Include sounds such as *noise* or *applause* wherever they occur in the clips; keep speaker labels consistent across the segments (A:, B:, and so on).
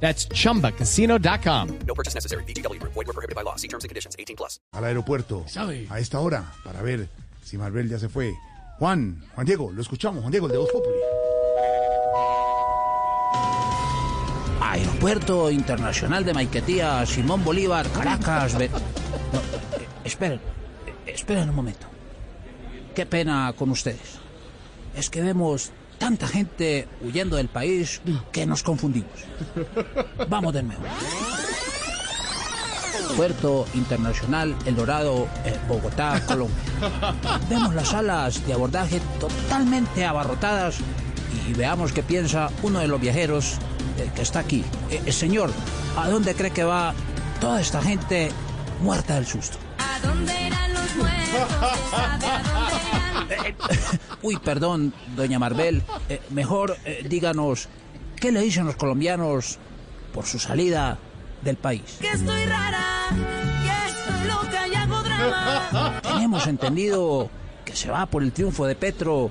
A: That's chumbacasino.com.
B: No purchase necessary. BGW. Void were prohibited by law. See terms and conditions. 18 plus.
C: al aeropuerto
D: ¿Sabe?
C: a esta hora para ver si Marvel ya se fue. Juan, Juan Diego, lo escuchamos, Juan Diego, el de Voz Populi.
D: Aeropuerto Internacional de Maiquetía, Simón Bolívar, Caracas. Ve- *laughs* No, eh, esperen, eh, esperen un momento. Qué pena con ustedes. Es que vemos tanta gente huyendo del país que nos confundimos. Vamos de nuevo. Puerto Internacional El Dorado, eh, Bogotá, Colombia. Vemos las salas de abordaje totalmente abarrotadas y veamos qué piensa uno de los viajeros eh, que está aquí. Eh, eh, señor, ¿a dónde cree que va toda esta gente muerta del susto?
E: ¿A dónde irán los muertos?
D: Uy, perdón, doña Marvel. eh, mejor eh, díganos, ¿qué le dicen los colombianos por su salida del país?
E: Que estoy rara, que estoy loca y hago drama.
D: Tenemos entendido que se va por el triunfo de Petro.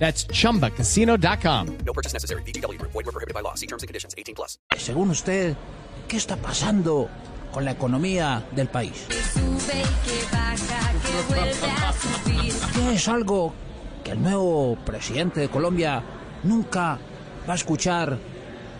A: That's chumbacasino.com.
B: No purchase necessary. BGW. Void were prohibited by law. See terms and conditions. 18 plus.
D: Según usted, ¿qué está pasando con la economía del país?
E: Que sube y que baja, que vuelve a subir.
D: ¿Qué es algo que el nuevo presidente de Colombia nunca va a escuchar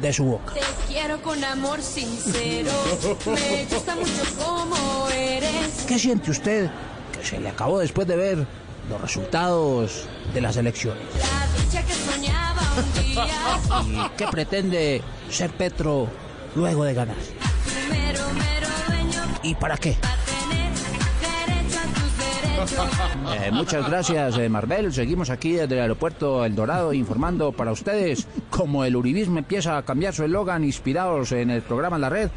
D: de su boca?
E: Te quiero con amor sincero. Me gusta mucho como eres.
D: ¿Qué siente usted que se le acabó después de ver los resultados de las elecciones? ¿Y qué pretende ser Petro luego de ganar? ¿Y para qué? Eh, muchas gracias, eh, Marvel. Seguimos aquí desde el aeropuerto El Dorado informando para ustedes como el uribismo empieza a cambiar su eslogan inspirados en el programa La Red.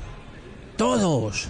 D: Todos